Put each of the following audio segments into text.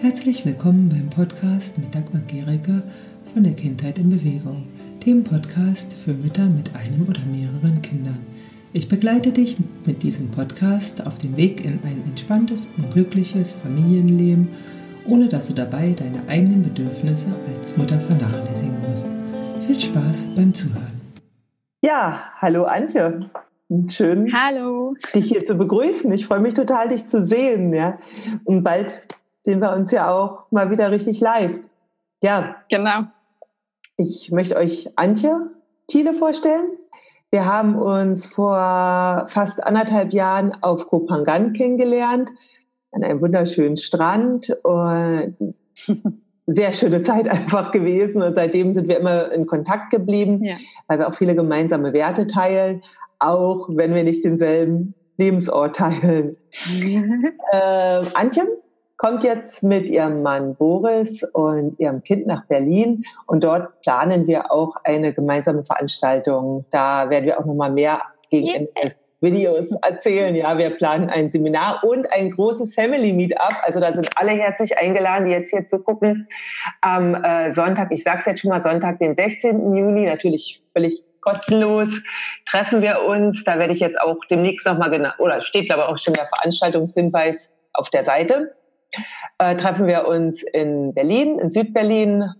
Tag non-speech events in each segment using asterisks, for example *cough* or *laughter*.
Herzlich willkommen beim Podcast mit Dagmar Gericke von der Kindheit in Bewegung, dem Podcast für Mütter mit einem oder mehreren Kindern. Ich begleite dich mit diesem Podcast auf dem Weg in ein entspanntes und glückliches Familienleben, ohne dass du dabei deine eigenen Bedürfnisse als Mutter vernachlässigen musst. Viel Spaß beim Zuhören. Ja, hallo Antje. Schön, hallo. dich hier zu begrüßen. Ich freue mich total, dich zu sehen. Ja. Und bald sehen wir uns ja auch mal wieder richtig live. Ja. Genau. Ich möchte euch Antje Thiele vorstellen. Wir haben uns vor fast anderthalb Jahren auf Kopangan kennengelernt, an einem wunderschönen Strand. Und *laughs* sehr schöne Zeit einfach gewesen. Und seitdem sind wir immer in Kontakt geblieben, ja. weil wir auch viele gemeinsame Werte teilen, auch wenn wir nicht denselben Lebensort teilen. *laughs* äh, Antje kommt jetzt mit ihrem Mann Boris und ihrem Kind nach Berlin und dort planen wir auch eine gemeinsame Veranstaltung. Da werden wir auch noch mal mehr gegen Ende des Videos erzählen. Ja, wir planen ein Seminar und ein großes Family Meetup. Also da sind alle herzlich eingeladen, die jetzt hier zu gucken. Am äh, Sonntag, ich sage es jetzt schon mal, Sonntag, den 16. Juni, natürlich völlig kostenlos treffen wir uns. Da werde ich jetzt auch demnächst nochmal genau, oder steht aber auch schon der Veranstaltungshinweis auf der Seite äh, treffen wir uns in Berlin, in Südberlin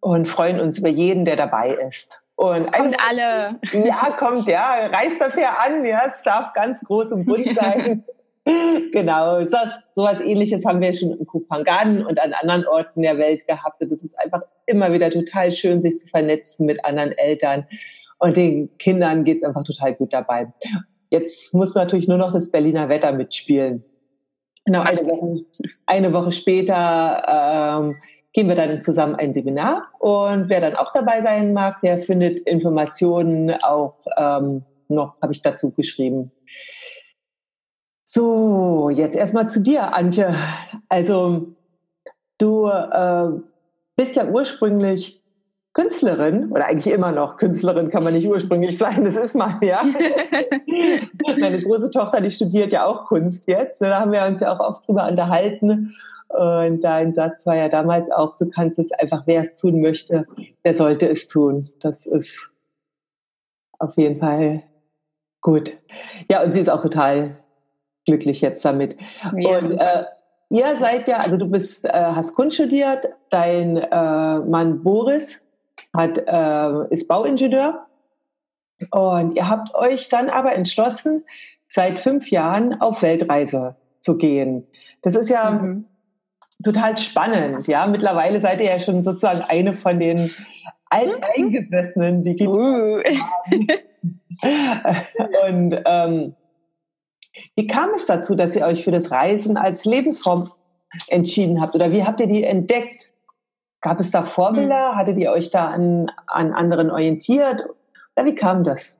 und freuen uns über jeden, der dabei ist. Und kommt alle. Ja, kommt, ja. Reist dafür an, ja. Es darf ganz groß und bunt *laughs* sein. genau. So, was ähnliches haben wir schon in Kupangan und an anderen Orten der Welt gehabt. Und es ist einfach immer wieder total schön, sich zu vernetzen mit anderen Eltern. Und den Kindern geht es einfach total gut dabei. Jetzt muss natürlich nur noch das Berliner Wetter mitspielen. Genau, eine Woche, eine Woche später ähm, gehen wir dann zusammen ein Seminar und wer dann auch dabei sein mag, der findet Informationen auch ähm, noch, habe ich dazu geschrieben. So, jetzt erstmal zu dir, Antje. Also du äh, bist ja ursprünglich Künstlerin oder eigentlich immer noch Künstlerin kann man nicht ursprünglich *laughs* sein, das ist mal, ja. *laughs* Meine große Tochter, die studiert ja auch Kunst jetzt. Da haben wir uns ja auch oft drüber unterhalten. Und dein Satz war ja damals auch, du kannst es einfach, wer es tun möchte, der sollte es tun. Das ist auf jeden Fall gut. Ja, und sie ist auch total glücklich jetzt damit. Ja. Und äh, ihr seid ja, also du bist, äh, hast Kunst studiert, dein äh, Mann Boris hat, äh, ist Bauingenieur. Und ihr habt euch dann aber entschlossen, seit fünf Jahren auf Weltreise zu gehen. Das ist ja mhm. total spannend. Ja, mittlerweile seid ihr ja schon sozusagen eine von den Alteingesessenen, die gibt. Uh. *laughs* Und ähm, wie kam es dazu, dass ihr euch für das Reisen als Lebensform entschieden habt? Oder wie habt ihr die entdeckt? Gab es da Vorbilder? Hm. Hattet ihr euch da an, an anderen orientiert? Oder wie kam das?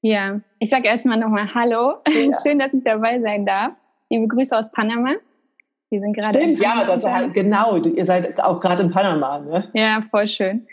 Ja, ich sage erstmal nochmal Hallo. Ja. *laughs* Schön, dass ich dabei sein darf. Liebe Grüße aus Panama. Wir sind gerade Stimmt, ja, das, genau. Ihr seid auch gerade in Panama. Ne? Ja, voll schön.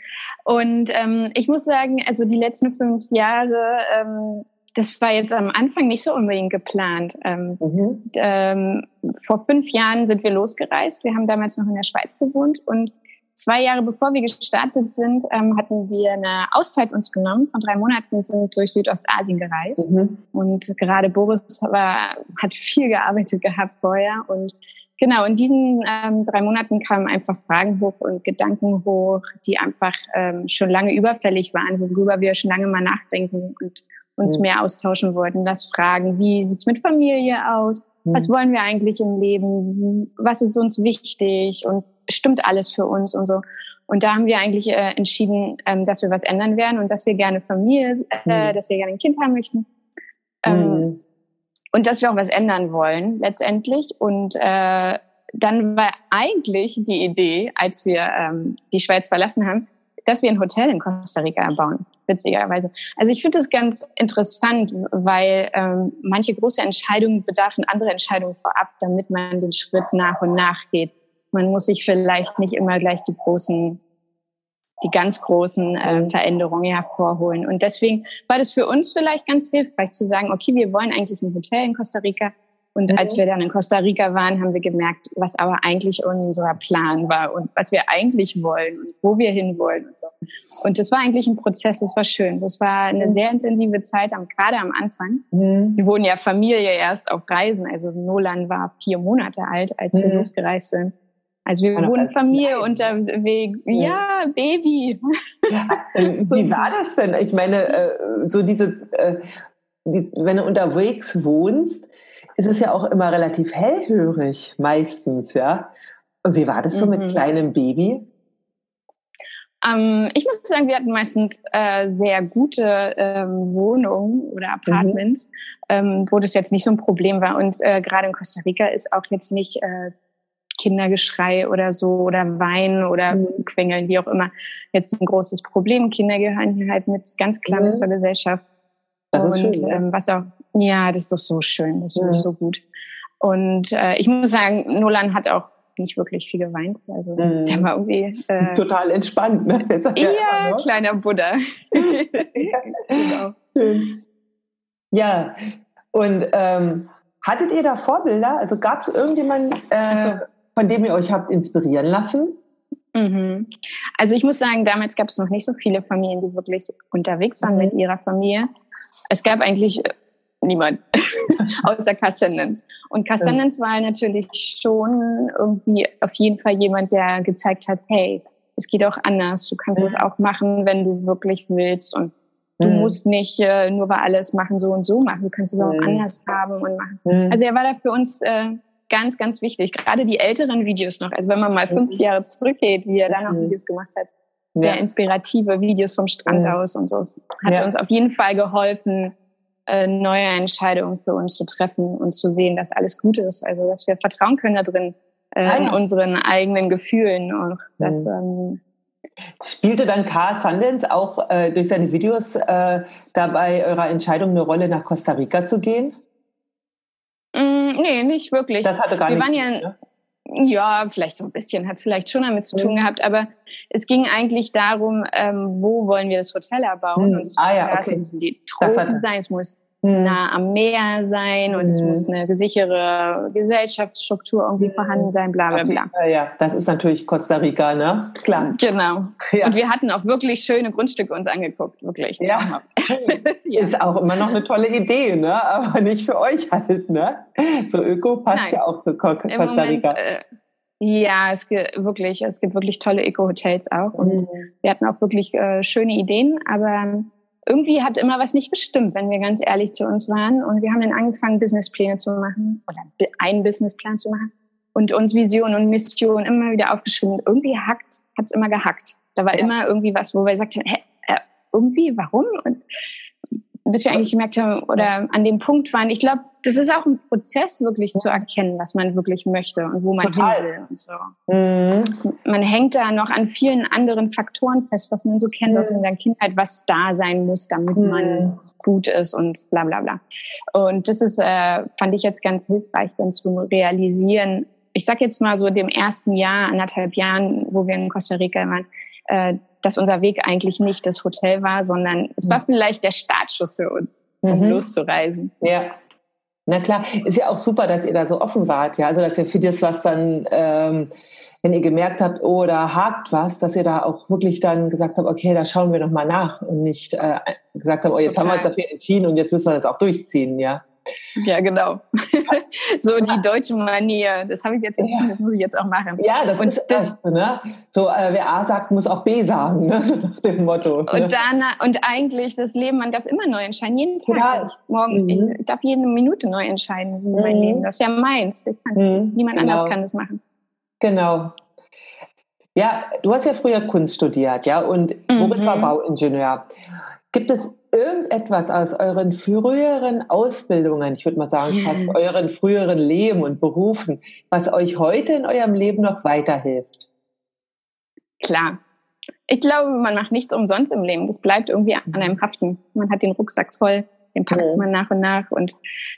Und ähm, ich muss sagen, also die letzten fünf Jahre ähm, das war jetzt am Anfang nicht so unbedingt geplant. Ähm, mhm. ähm, vor fünf Jahren sind wir losgereist. Wir haben damals noch in der Schweiz gewohnt und zwei Jahre bevor wir gestartet sind, ähm, hatten wir eine Auszeit uns genommen. Von drei Monaten sind durch Südostasien gereist. Mhm. Und gerade Boris war, hat viel gearbeitet gehabt vorher und Genau, in diesen ähm, drei Monaten kamen einfach Fragen hoch und Gedanken hoch, die einfach ähm, schon lange überfällig waren, worüber wir schon lange mal nachdenken und uns mehr austauschen wollten, das fragen, wie sieht's mit Familie aus? Was wollen wir eigentlich im Leben? Was ist uns wichtig? Und stimmt alles für uns und so? Und da haben wir eigentlich äh, entschieden, ähm, dass wir was ändern werden und dass wir gerne Familie, äh, mhm. dass wir gerne ein Kind haben möchten. Ähm, mhm. Und dass wir auch was ändern wollen letztendlich. Und äh, dann war eigentlich die Idee, als wir ähm, die Schweiz verlassen haben, dass wir ein Hotel in Costa Rica bauen, witzigerweise. Also ich finde das ganz interessant, weil ähm, manche große Entscheidungen bedarfen andere Entscheidungen vorab, damit man den Schritt nach und nach geht. Man muss sich vielleicht nicht immer gleich die großen, die ganz großen äh, Veränderungen hervorholen. Und deswegen war das für uns vielleicht ganz hilfreich zu sagen, okay, wir wollen eigentlich ein Hotel in Costa Rica. Und mhm. als wir dann in Costa Rica waren, haben wir gemerkt, was aber eigentlich unser Plan war und was wir eigentlich wollen und wo wir hinwollen und so. Und das war eigentlich ein Prozess, das war schön. Das war eine mhm. sehr intensive Zeit, gerade am Anfang. Mhm. Wir wurden ja Familie erst auf Reisen. Also Nolan war vier Monate alt, als wir mhm. losgereist sind. Also wir wurden Familie unterwegs. Ja, Baby. Ja, *laughs* wie war das denn? Ich meine, äh, so diese, äh, wenn du unterwegs wohnst, ist es ja auch immer relativ hellhörig, meistens, ja. Und wie war das so mhm. mit kleinem Baby? Ähm, ich muss sagen, wir hatten meistens äh, sehr gute ähm, Wohnungen oder Apartments, mhm. ähm, wo das jetzt nicht so ein Problem war. Und äh, gerade in Costa Rica ist auch jetzt nicht äh, Kindergeschrei oder so oder Weinen oder mhm. Quengeln, wie auch immer, jetzt ein großes Problem. Kinder gehören hier halt mit ganz klar mhm. zur Gesellschaft. Das und schön, ähm, was auch, ja, das ist so schön, das mhm. ist so gut. Und äh, ich muss sagen, Nolan hat auch nicht wirklich viel geweint. Also mhm. der war irgendwie äh, total entspannt, ne? *laughs* Ja, ja kleiner Buddha. *laughs* genau. Schön. Ja, und ähm, hattet ihr da Vorbilder? Also gab es irgendjemanden, äh, so. von dem ihr euch habt inspirieren lassen? Mhm. Also ich muss sagen, damals gab es noch nicht so viele Familien, die wirklich unterwegs waren mhm. mit ihrer Familie. Es gab eigentlich niemand *laughs* außer Cassandens. Und Cassandens war natürlich schon irgendwie auf jeden Fall jemand, der gezeigt hat, hey, es geht auch anders. Du kannst es auch machen, wenn du wirklich willst. Und du musst nicht äh, nur weil alles machen so und so machen. Du kannst es auch anders haben und machen. Also er war da für uns äh, ganz, ganz wichtig. Gerade die älteren Videos noch. Also wenn man mal fünf Jahre zurückgeht, wie er da noch Videos gemacht hat. Sehr inspirative Videos vom Strand aus und so. Es hat ja. uns auf jeden Fall geholfen, äh, neue Entscheidungen für uns zu treffen und zu sehen, dass alles gut ist. Also dass wir vertrauen können da drin, äh, ah, ja. in unseren eigenen Gefühlen. Und das, mhm. ähm, Spielte dann Carl Sundance auch äh, durch seine Videos äh, dabei eurer Entscheidung eine Rolle, nach Costa Rica zu gehen? Mm, nee, nicht wirklich. Das hatte gar wir waren ja, ne? Ja, vielleicht so ein bisschen, hat es vielleicht schon damit zu tun mhm. gehabt, aber es ging eigentlich darum, ähm, wo wollen wir das Hotel erbauen? Mhm. Und es ah, ja, okay. die Tropen sein, es muss. Nah am Meer sein und mhm. es muss eine sichere Gesellschaftsstruktur irgendwie mhm. vorhanden sein, bla bla bla. Ja, ja, das ist natürlich Costa Rica, ne? Klar. Genau. *laughs* Ja. Und wir hatten auch wirklich schöne Grundstücke uns angeguckt, wirklich. Ja. *laughs* ja. Ist auch immer noch eine tolle Idee, ne? Aber nicht für euch halt, ne? So Öko passt Nein. ja auch zu Costa Rica. Moment, äh, ja, es gibt wirklich, es gibt wirklich tolle Eco-Hotels auch. Und mhm. wir hatten auch wirklich äh, schöne Ideen, aber irgendwie hat immer was nicht gestimmt, wenn wir ganz ehrlich zu uns waren. Und wir haben dann angefangen, Businesspläne zu machen oder einen Businessplan zu machen und uns Vision und Mission immer wieder aufgeschrieben. irgendwie hackt, hat's immer gehackt. Da war ja. immer irgendwie was, wo wir sagten, hä, äh, irgendwie, warum? Und bis wir eigentlich gemerkt haben oder an dem Punkt waren, ich glaube, das ist auch ein Prozess, wirklich zu erkennen, was man wirklich möchte und wo man Total. hin will und so. Mhm. Man hängt da noch an vielen anderen Faktoren fest, was man so kennt mhm. aus der Kindheit, was da sein muss, damit mhm. man gut ist und bla bla bla. Und das ist, äh, fand ich jetzt ganz hilfreich, dann zu realisieren. Ich sag jetzt mal so dem ersten Jahr, anderthalb Jahren, wo wir in Costa Rica waren, äh, dass unser Weg eigentlich nicht das Hotel war, sondern es war mhm. vielleicht der Startschuss für uns, um mhm. loszureisen. Ja. Na klar, ist ja auch super, dass ihr da so offen wart, ja. Also dass ihr für das, was dann, ähm, wenn ihr gemerkt habt, oh, da hakt was, dass ihr da auch wirklich dann gesagt habt, okay, da schauen wir noch mal nach und nicht äh, gesagt habt, oh, jetzt Total. haben wir uns dafür entschieden und jetzt müssen wir das auch durchziehen, ja. *laughs* Ja, genau. *laughs* so die deutsche Manier. Das habe ich jetzt entschieden, das muss ich jetzt auch machen. Ja, das und ist das, echt, ne? So, äh, wer A sagt, muss auch B sagen, ne? *laughs* so nach dem Motto. Ne? Und dann, und eigentlich das Leben, man darf immer neu entscheiden, jeden Tag. Ja. Ich, morgen, mhm. ich darf jede Minute neu entscheiden, mhm. mein Leben. Das ist ja meins. Mhm. Niemand genau. anders kann das machen. Genau. Ja, du hast ja früher Kunst studiert, ja, und war mhm. Bauingenieur. Gibt es irgendetwas aus euren früheren Ausbildungen, ich würde mal sagen, fast mhm. euren früheren Leben und Berufen, was euch heute in eurem Leben noch weiterhilft? Klar. Ich glaube, man macht nichts umsonst im Leben. Das bleibt irgendwie an einem haften. Man hat den Rucksack voll, den packt mhm. man nach und nach. Und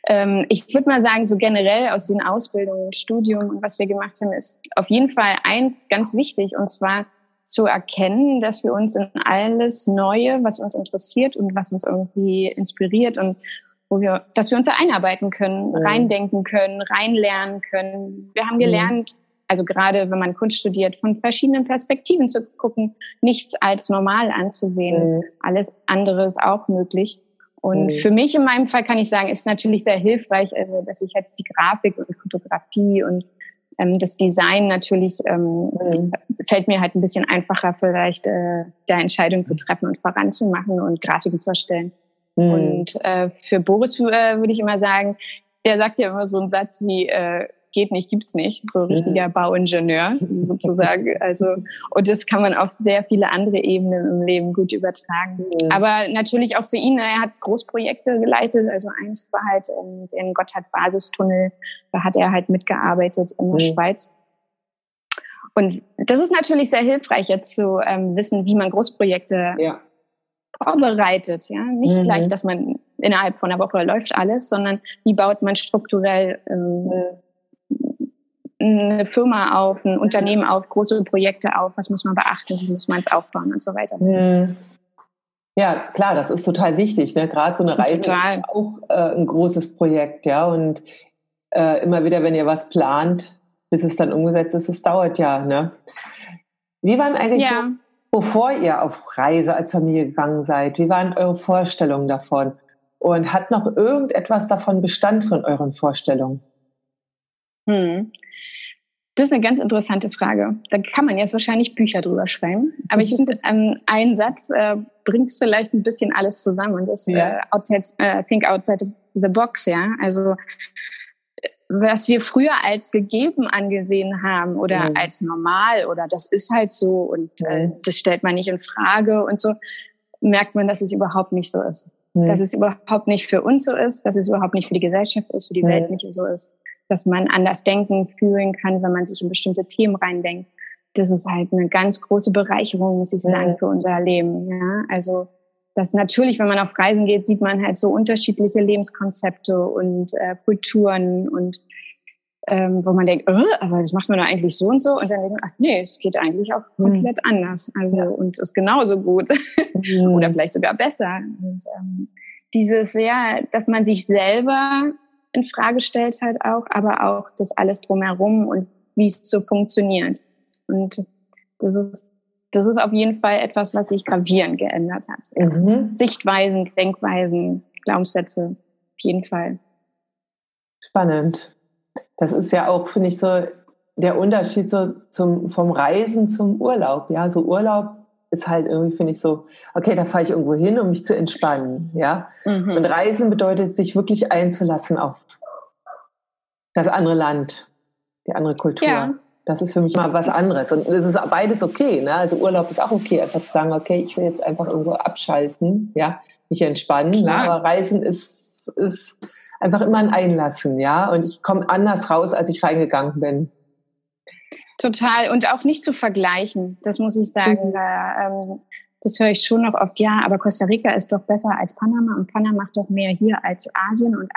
ähm, ich würde mal sagen, so generell aus den Ausbildungen, Studium und was wir gemacht haben, ist auf jeden Fall eins ganz wichtig. Und zwar zu erkennen, dass wir uns in alles Neue, was uns interessiert und was uns irgendwie inspiriert und wo wir, dass wir uns da einarbeiten können, mhm. reindenken können, reinlernen können. Wir haben gelernt, mhm. also gerade wenn man Kunst studiert, von verschiedenen Perspektiven zu gucken, nichts als normal anzusehen. Mhm. Alles andere ist auch möglich. Und mhm. für mich in meinem Fall kann ich sagen, ist natürlich sehr hilfreich, also dass ich jetzt die Grafik und Fotografie und ähm, das Design natürlich ähm, mhm. fällt mir halt ein bisschen einfacher, vielleicht äh, der Entscheidung zu treffen und voranzumachen und Grafiken zu erstellen. Mhm. Und äh, für Boris äh, würde ich immer sagen, der sagt ja immer so einen Satz wie, äh, geht nicht, gibt's nicht. So richtiger mhm. Bauingenieur sozusagen. *laughs* Also, und das kann man auf sehr viele andere Ebenen im Leben gut übertragen. Mhm. Aber natürlich auch für ihn, er hat Großprojekte geleitet. Also eins war halt um, den Gotthard-Basistunnel. Da hat er halt mitgearbeitet in der mhm. Schweiz. Und das ist natürlich sehr hilfreich, jetzt zu ähm, wissen, wie man Großprojekte ja. vorbereitet. Ja, nicht mhm. gleich, dass man innerhalb von einer Woche läuft alles, sondern wie baut man strukturell ähm, eine Firma auf, ein Unternehmen auf, große Projekte auf, was muss man beachten, wie muss man es aufbauen und so weiter. Hm. Ja, klar, das ist total wichtig. Ne? Gerade so eine Reise total. ist auch äh, ein großes Projekt, ja. Und äh, immer wieder, wenn ihr was plant, bis es dann umgesetzt ist, es dauert ja. Ne? Wie waren eigentlich ja. so, bevor ihr auf Reise als Familie gegangen seid, wie waren eure Vorstellungen davon? Und hat noch irgendetwas davon Bestand von euren Vorstellungen? Hm. Das ist eine ganz interessante Frage. Da kann man jetzt wahrscheinlich Bücher drüber schreiben. Aber ich finde, ähm, ein Satz äh, bringt vielleicht ein bisschen alles zusammen. Und das ja. äh, outside, äh, Think outside the box, ja. Also was wir früher als gegeben angesehen haben oder mhm. als normal oder das ist halt so und äh, das stellt man nicht in Frage und so, merkt man, dass es überhaupt nicht so ist. Mhm. Dass es überhaupt nicht für uns so ist, dass es überhaupt nicht für die Gesellschaft ist, für die mhm. Welt nicht so ist dass man anders denken, fühlen kann, wenn man sich in bestimmte Themen reindenkt. Das ist halt eine ganz große Bereicherung, muss ich sagen, ja. für unser Leben. Ja, also das natürlich, wenn man auf Reisen geht, sieht man halt so unterschiedliche Lebenskonzepte und äh, Kulturen und ähm, wo man denkt, oh, aber das macht man doch eigentlich so und so und dann denkt man, ach nee, es geht eigentlich auch hm. komplett mhm. anders. Also ja. und ist genauso gut *laughs* mhm. oder vielleicht sogar besser. Und ähm, dieses ja, dass man sich selber in Frage stellt halt auch, aber auch das alles drumherum und wie es so funktioniert. Und das ist, das ist auf jeden Fall etwas, was sich gravierend geändert hat. Mhm. Sichtweisen, Denkweisen, Glaubenssätze, auf jeden Fall. Spannend. Das ist ja auch, finde ich, so der Unterschied so zum, vom Reisen zum Urlaub. Ja, so Urlaub ist halt irgendwie, finde ich, so, okay, da fahre ich irgendwo hin, um mich zu entspannen. Ja. Mhm. Und Reisen bedeutet, sich wirklich einzulassen auf das andere Land, die andere Kultur. Ja. Das ist für mich mal was anderes. Und es ist beides okay. Ne? Also Urlaub ist auch okay, einfach zu sagen, okay, ich will jetzt einfach irgendwo abschalten, ja, mich entspannen. Ne? Aber Reisen ist, ist einfach immer ein Einlassen, ja. Und ich komme anders raus, als ich reingegangen bin. Total. Und auch nicht zu vergleichen, das muss ich sagen. Mhm. Da, ähm, das höre ich schon noch oft, ja, aber Costa Rica ist doch besser als Panama und Panama macht doch mehr hier als Asien und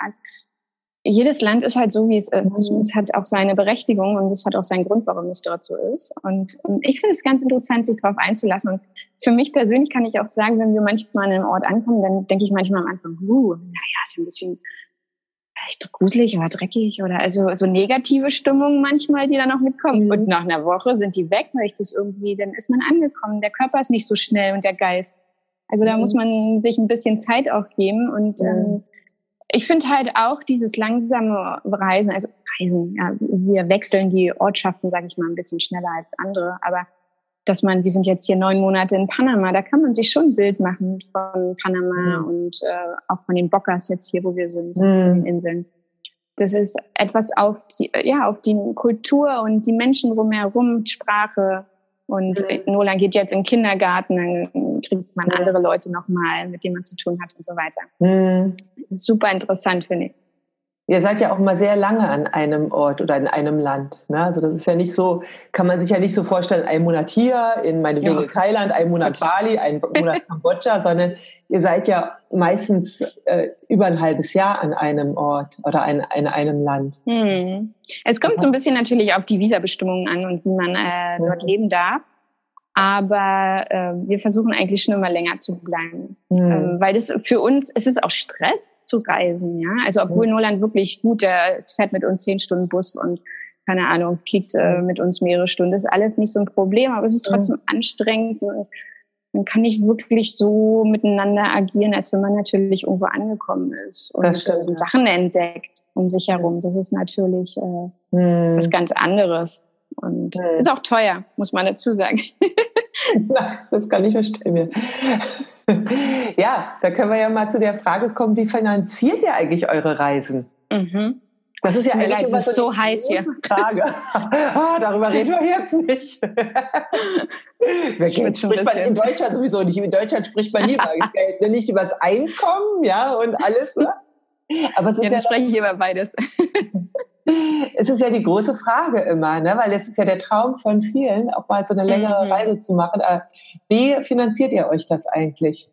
jedes Land ist halt so, wie es ist. Mhm. Es hat auch seine Berechtigung und es hat auch seinen Grund, warum es dort so ist. Und, und ich finde es ganz interessant, sich darauf einzulassen. Und für mich persönlich kann ich auch sagen, wenn wir manchmal an einem Ort ankommen, dann denke ich manchmal am Anfang, uh, naja, ist ein bisschen echt gruselig oder dreckig oder also so negative Stimmungen manchmal, die dann auch mitkommen. Mhm. Und nach einer Woche sind die weg, weil ich das irgendwie, dann ist man angekommen. Der Körper ist nicht so schnell und der Geist. Also da mhm. muss man sich ein bisschen Zeit auch geben und mhm. ähm, ich finde halt auch dieses langsame Reisen, also Reisen, ja, wir wechseln die Ortschaften, sage ich mal, ein bisschen schneller als andere, aber dass man, wir sind jetzt hier neun Monate in Panama, da kann man sich schon ein Bild machen von Panama mhm. und äh, auch von den Bockers jetzt hier, wo wir sind, mhm. in den Inseln. Das ist etwas auf die, ja, auf die Kultur und die Menschen drumherum, Sprache, und mhm. Nolan geht jetzt im Kindergarten, dann kriegt man andere Leute nochmal, mit denen man zu tun hat und so weiter. Mhm. Super interessant, finde ich. Ihr seid ja auch mal sehr lange an einem Ort oder in einem Land. Ne? Also das ist ja nicht so, kann man sich ja nicht so vorstellen, ein Monat hier, in meine ja. Thailand, ein Monat. Bali, ein Monat Kambodscha, *laughs* sondern ihr seid ja meistens äh, über ein halbes Jahr an einem Ort oder in, in einem Land. Hm. Es kommt so ein bisschen natürlich auf die Visabestimmungen an und wie man äh, dort leben darf. Aber äh, wir versuchen eigentlich schon immer länger zu bleiben. Mhm. Ähm, weil das für uns, es ist auch Stress zu reisen, ja. Also obwohl mhm. Noland wirklich gut, der es fährt mit uns zehn Stunden Bus und keine Ahnung, fliegt äh, mit uns mehrere Stunden. Das ist alles nicht so ein Problem, aber es ist trotzdem mhm. anstrengend und man kann nicht wirklich so miteinander agieren, als wenn man natürlich irgendwo angekommen ist und stimmt, äh, Sachen entdeckt um sich herum. Das ist natürlich äh, hm. was ganz anderes. Und hm. ist auch teuer, muss man dazu sagen. *laughs* das kann ich verstehen. *laughs* Ja, da können wir ja mal zu der Frage kommen, wie finanziert ihr eigentlich eure Reisen? Mhm. Das ist ja eigentlich immer so, so heiß hier. Frage. *laughs* ah, darüber reden wir jetzt nicht. Wer spricht man in Deutschland sowieso nicht. In Deutschland spricht man nie über Geld, ne? nicht über das Einkommen, ja, und alles. Ne? Aber es ist ja, ja spreche ich über beides. Es ist ja die große Frage immer, ne? weil es ist ja der Traum von vielen, auch mal so eine längere mhm. Reise zu machen. Äh, wie finanziert ihr euch das eigentlich?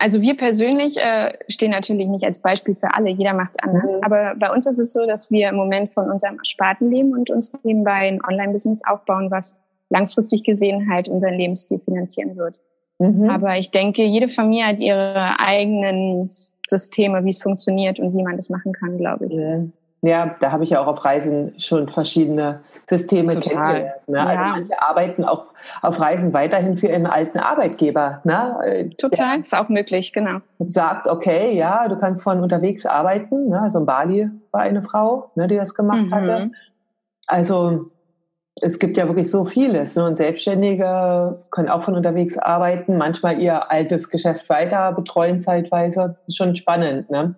Also wir persönlich äh, stehen natürlich nicht als Beispiel für alle, jeder macht es anders. Mhm. Aber bei uns ist es so, dass wir im Moment von unserem Ersparten leben und uns nebenbei ein Online-Business aufbauen, was langfristig gesehen halt unseren Lebensstil finanzieren wird. Mhm. Aber ich denke, jede Familie hat ihre eigenen Systeme, wie es funktioniert und wie man das machen kann, glaube ich. Ja, da habe ich ja auch auf Reisen schon verschiedene Systeme Total. kennengelernt. Ne? Also ja. Also manche arbeiten auch auf Reisen weiterhin für ihren alten Arbeitgeber. Ne? Total, ist auch möglich, genau. Sagt, okay, ja, du kannst von unterwegs arbeiten. Ne? Also in Bali war eine Frau, ne, die das gemacht mhm. hatte. Also es gibt ja wirklich so vieles. Ne? Und Selbstständige können auch von unterwegs arbeiten, manchmal ihr altes Geschäft weiter betreuen zeitweise. Schon spannend. Ne?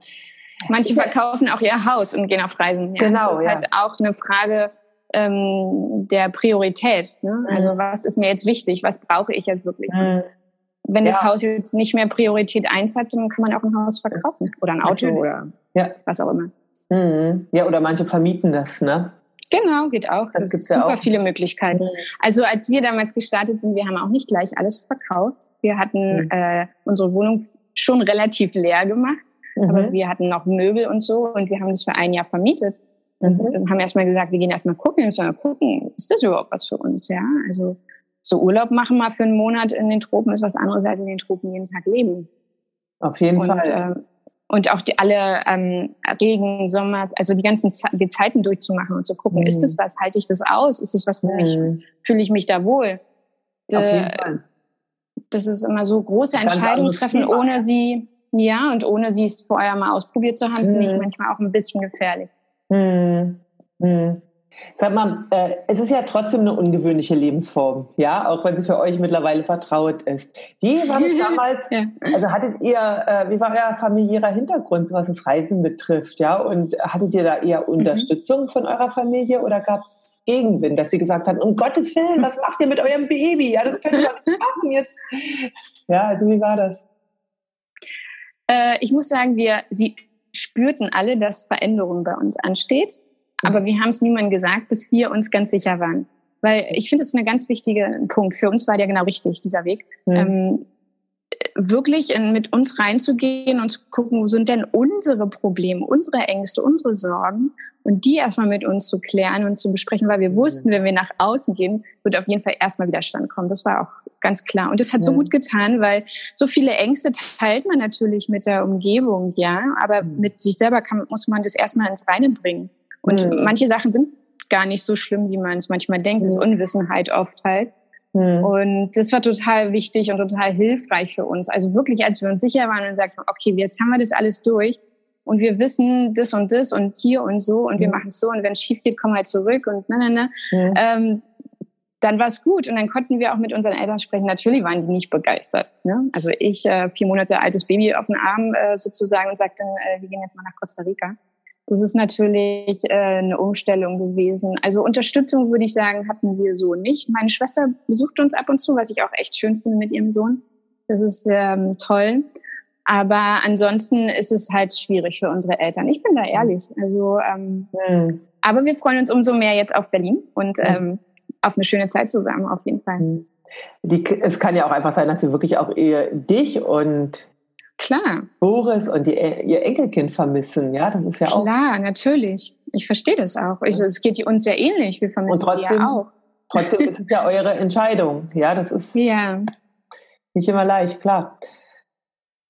Manche verkaufen auch ihr Haus und gehen auf Reisen. Ja, genau. Das ist ja. halt auch eine Frage ähm, der Priorität. Ne? Mhm. Also was ist mir jetzt wichtig? Was brauche ich jetzt wirklich? Mhm. Wenn das ja. Haus jetzt nicht mehr Priorität eins hat, dann kann man auch ein Haus verkaufen oder ein Auto Natürlich. oder ja. was auch immer. Mhm. Ja, oder manche vermieten das, ne? Genau, geht auch. Das, gibt super ja viele Möglichkeiten. Mhm. Also als wir damals gestartet sind, wir haben auch nicht gleich alles verkauft. Wir hatten mhm. äh, unsere Wohnung schon relativ leer gemacht, mhm. aber wir hatten noch Möbel und so und wir haben das für ein Jahr vermietet. Und mhm. haben erstmal gesagt, wir gehen erstmal gucken, müssen mal gucken, ist das überhaupt was für uns? Ja, also so Urlaub machen mal für einen Monat in den Tropen ist was anderes als in den Tropen jeden Tag leben. Auf jeden und, Fall. Äh, und auch die, alle ähm, Regen, Sommer, also die ganzen Ze die Zeiten durchzumachen und zu gucken, mhm. ist das was, halte ich das aus, ist das was für mhm. mich, fühle ich mich da wohl? De, Auf jeden Fall. Das ist immer so große Entscheidungen treffen, Thema. ohne sie, ja, und ohne sie es vorher mal ausprobiert zu haben, mhm. finde ich mhm. manchmal auch ein bisschen gefährlich. Mhm. Mhm. Sag mal, äh, es ist ja trotzdem eine ungewöhnliche Lebensform, ja, auch wenn sie für euch mittlerweile vertraut ist. Wie war das *laughs* damals? ja. Also hattet ihr, äh, wie war euer familiärer Hintergrund, was das Reisen betrifft, ja? Und hattet ihr da eher mhm. Unterstützung mhm. von eurer Familie oder gab es Gegenwind, dass sie gesagt haben, um Gottes Willen, was macht ihr mit eurem Baby? Ja, das könnt ihr doch nicht *laughs* machen jetzt. Ja, also wie war das? Äh, ich muss sagen, wir, sie spürten alle, dass Veränderung bei uns ansteht aber wir haben es niemandem gesagt, bis wir uns ganz sicher waren. Weil ich finde, es ist ein ganz wichtiger Punkt. Für uns war der genau richtig, dieser Weg. Mhm. Ähm, wirklich in, mit uns reinzugehen und zu gucken, wo sind denn unsere Probleme, unsere Ängste, unsere Sorgen und die erstmal mit uns zu klären und zu besprechen, weil wir wussten, wenn wir nach außen gehen, wird auf jeden Fall erstmal Widerstand kommen. Das war auch ganz klar. Und das hat so gut getan, weil so viele Ängste teilt man natürlich mit der Umgebung, ja, aber mhm. mit sich selber kann, muss man das erstmal ins Reine bringen. Und mhm. manche Sachen sind gar nicht so schlimm, wie man es manchmal denkt. Das ist mhm. Unwissenheit oft halt. Mhm. Und das war total wichtig und total hilfreich für uns. Also wirklich, als wir uns sicher waren und sagten, okay, jetzt haben wir das alles durch und wir wissen das und das und hier und so und mhm. wir machen es so und wenn es schief geht, kommen wir halt zurück und na, na, na. Mhm. Ähm, dann war es gut und dann konnten wir auch mit unseren Eltern sprechen. Natürlich waren die nicht begeistert. Ne? Also ich, äh, vier Monate altes Baby auf den Arm äh, sozusagen und sagte, äh, wir gehen jetzt mal nach Costa Rica. Das ist natürlich äh, eine Umstellung gewesen. Also Unterstützung würde ich sagen, hatten wir so nicht. Meine Schwester besucht uns ab und zu, was ich auch echt schön finde mit ihrem Sohn. Das ist ähm, toll. Aber ansonsten ist es halt schwierig für unsere Eltern. Ich bin da ehrlich. Also, ähm, mhm. aber wir freuen uns umso mehr jetzt auf Berlin und ähm, auf eine schöne Zeit zusammen auf jeden Fall. Hm. Die, es kann ja auch einfach sein, dass wir wirklich auch eher dich und Klar. Boris und die, ihr Enkelkind vermissen, ja, das ist ja auch. Klar, natürlich. Ich verstehe das auch. Ich, es geht uns ja ähnlich. Wir vermissen sie ja auch. trotzdem ist es ja eure Entscheidung. Ja, das ist ja. nicht immer leicht, klar.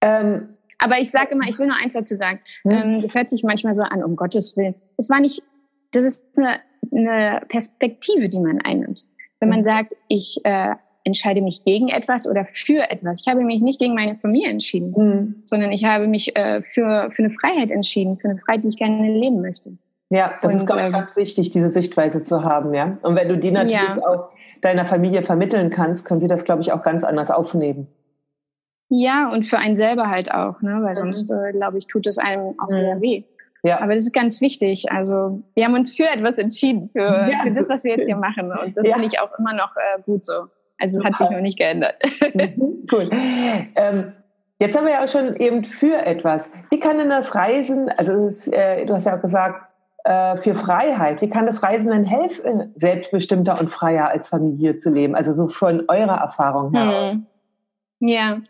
Ähm, aber ich sage immer, ich will nur eins dazu sagen. Hm? Ähm, das hört sich manchmal so an, um Gottes Willen. Es war nicht, das ist eine, eine Perspektive, die man einnimmt. Wenn man hm. sagt, ich äh, entscheide mich gegen etwas oder für etwas. Ich habe mich nicht gegen meine Familie entschieden, mhm. sondern ich habe mich äh, für, für eine Freiheit entschieden, für eine Freiheit, die ich gerne leben möchte. Ja, das und, ist, glaube ich, ähm, ganz wichtig, diese Sichtweise zu haben, ja. Und wenn du die natürlich ja. auch deiner Familie vermitteln kannst, können sie das, glaube ich, auch ganz anders aufnehmen. Ja, und für einen selber halt auch, ne? weil mhm. sonst, äh, glaube ich, tut es einem auch mhm. sehr weh. Ja. Aber das ist ganz wichtig. Also wir haben uns für etwas entschieden, für, ja. für das, was wir jetzt hier machen. Und das ja. finde ich auch immer noch äh, gut so. Also es hat sich noch nicht geändert. *laughs* Mhm, cool. Ähm, jetzt haben wir ja auch schon eben für etwas. Wie kann denn das Reisen, also ist, äh, du hast ja auch gesagt, äh, für Freiheit, wie kann das Reisen denn helfen, selbstbestimmter und freier als Familie zu leben? Also so von eurer Erfahrung her. Hm. Ja,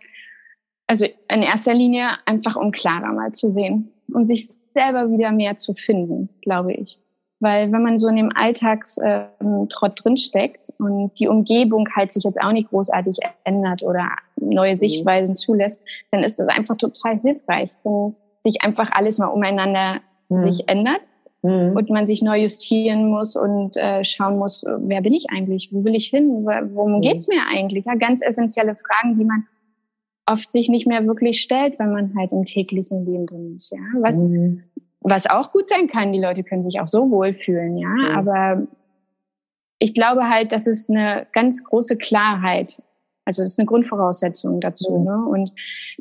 also in erster Linie einfach um klarer mal zu sehen und sich selber wieder mehr zu finden, glaube ich. Weil wenn man so in dem Alltagstrott ähm, drinsteckt und die Umgebung halt sich jetzt auch nicht großartig ändert oder neue mhm. Sichtweisen zulässt, dann ist das einfach total hilfreich, wenn sich einfach alles mal umeinander mhm. sich ändert mhm. und man sich neu justieren muss und äh, schauen muss, wer bin ich eigentlich, wo will ich hin, worum mhm. geht's mir eigentlich? Ja, ganz essentielle Fragen, die man oft sich nicht mehr wirklich stellt, wenn man halt im täglichen Leben drin ist. Ja, was mhm was auch gut sein kann. Die Leute können sich auch so wohlfühlen, ja. Mhm. Aber ich glaube halt, das ist eine ganz große Klarheit. Also das ist eine Grundvoraussetzung dazu. Mhm. Ne? Und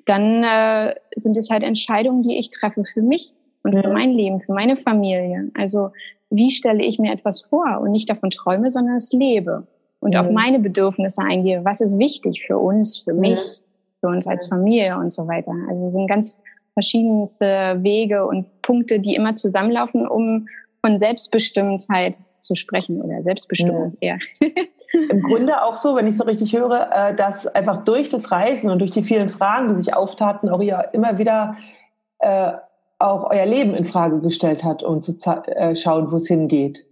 dann äh, sind es halt Entscheidungen, die ich treffe für mich und mhm. für mein Leben, für meine Familie. Also wie stelle ich mir etwas vor und nicht davon träume, sondern es lebe und auf mhm. meine Bedürfnisse eingehe. Was ist wichtig für uns, für mhm. mich, für uns als Familie und so weiter. Also wir sind ganz verschiedenste Wege und Punkte, die immer zusammenlaufen, um von Selbstbestimmtheit zu sprechen oder Selbstbestimmung ja. eher. *laughs* Im Grunde auch so, wenn ich so richtig höre, äh, dass einfach durch das Reisen und durch die vielen Fragen, die sich auftaten, auch ihr immer wieder äh, auch euer Leben in Frage gestellt hat und zu äh, schauen, wo es hingeht.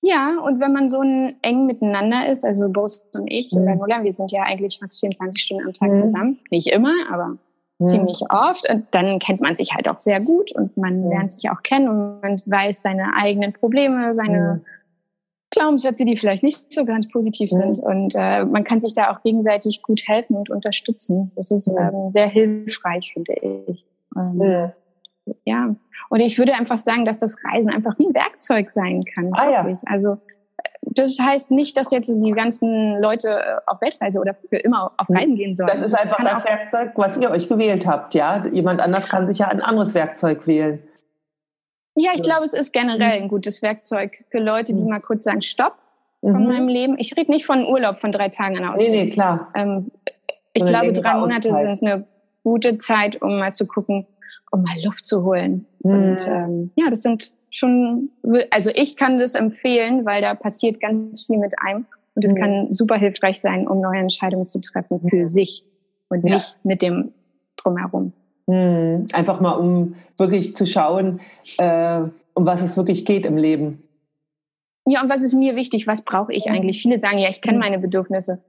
Ja, und wenn man so eng miteinander ist, also Boris und ich, mhm. wir sind ja eigentlich fast 24 Stunden am Tag mhm. zusammen. Nicht immer, aber mhm. ziemlich oft. Und dann kennt man sich halt auch sehr gut und man mhm. lernt sich auch kennen und man weiß seine eigenen Probleme, seine mhm. Glaubenssätze, die vielleicht nicht so ganz positiv sind. Und äh, man kann sich da auch gegenseitig gut helfen und unterstützen. Das ist ähm, sehr hilfreich, finde ich. Ähm, ja. Und ich würde einfach sagen, dass das Reisen einfach wie ein Werkzeug sein kann. Ah, ja. Also das heißt nicht, dass jetzt die ganzen Leute äh, auf Weltreise oder für immer auf Reisen gehen sollen. Das ist einfach das, das Werkzeug, was ihr euch gewählt habt, ja. Jemand anders kann sich ja ein anderes Werkzeug wählen. Ja, ich glaube, es ist generell ein gutes Werkzeug für Leute, die mhm. mal kurz sagen, stopp von mhm. meinem Leben. Ich rede nicht von Urlaub von drei Tagen an aus. Nee, nee, klar. Ähm, ich glaube, drei Monate Auszeit. sind eine gute Zeit, um mal zu gucken, um mal Luft zu holen. Mhm. Und ähm, ja, das sind schon, also ich kann das empfehlen, weil da passiert ganz viel mit einem und es mhm. kann super hilfreich sein, um neue Entscheidungen zu treffen für ja. sich und ja. nicht mit dem drumherum. Mhm. Einfach mal, um wirklich zu schauen, äh, um was es wirklich geht im Leben. Ja, und was ist mir wichtig? Was brauche ich eigentlich? Viele sagen ja, ich kenne mhm. meine Bedürfnisse.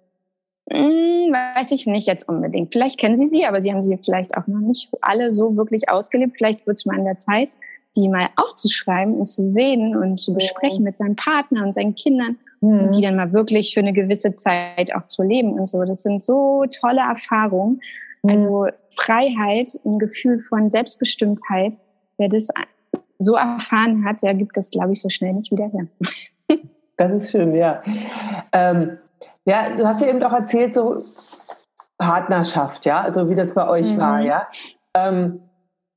Hm, weiß ich nicht jetzt unbedingt. Vielleicht kennen Sie sie, aber Sie haben sie vielleicht auch noch nicht alle so wirklich ausgelebt. Vielleicht wird es mal an der Zeit, die mal aufzuschreiben und zu sehen und zu besprechen mit seinem Partner und seinen Kindern mhm. und die dann mal wirklich für eine gewisse Zeit auch zu leben und so. Das sind so tolle Erfahrungen. Mhm. Also Freiheit, ein Gefühl von Selbstbestimmtheit, wer das so erfahren hat, der gibt das, glaube ich, so schnell nicht wieder her. Das ist schön, ja. Ähm, ja, du hast ja eben auch erzählt, so Partnerschaft, ja, also wie das bei euch mhm. war, ja. Ähm,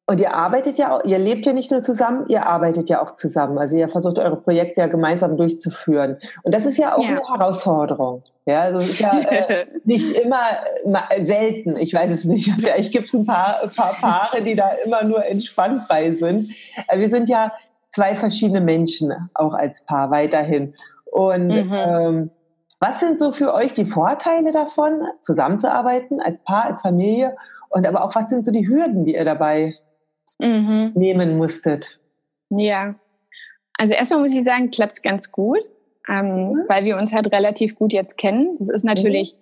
und ihr arbeitet ja, ihr lebt ja nicht nur zusammen, ihr arbeitet ja auch zusammen. Also ihr versucht eure Projekte ja gemeinsam durchzuführen. Und das ist ja auch ja. eine Herausforderung. Ja, also ist ja äh, *laughs* nicht immer selten. Ich weiß es nicht. Vielleicht gibt es ein paar, ein paar Paare, die da immer nur entspannt bei sind. Äh, wir sind ja zwei verschiedene Menschen auch als Paar weiterhin. Und mhm. ähm, was sind so für euch die Vorteile davon, zusammenzuarbeiten als Paar, als Familie? Und aber auch was sind so die Hürden, die ihr dabei mhm. nehmen musstet? Ja, also erstmal muss ich sagen, klappt es ganz gut. ähm, mhm. weil wir uns halt relativ gut jetzt kennen. Das ist natürlich,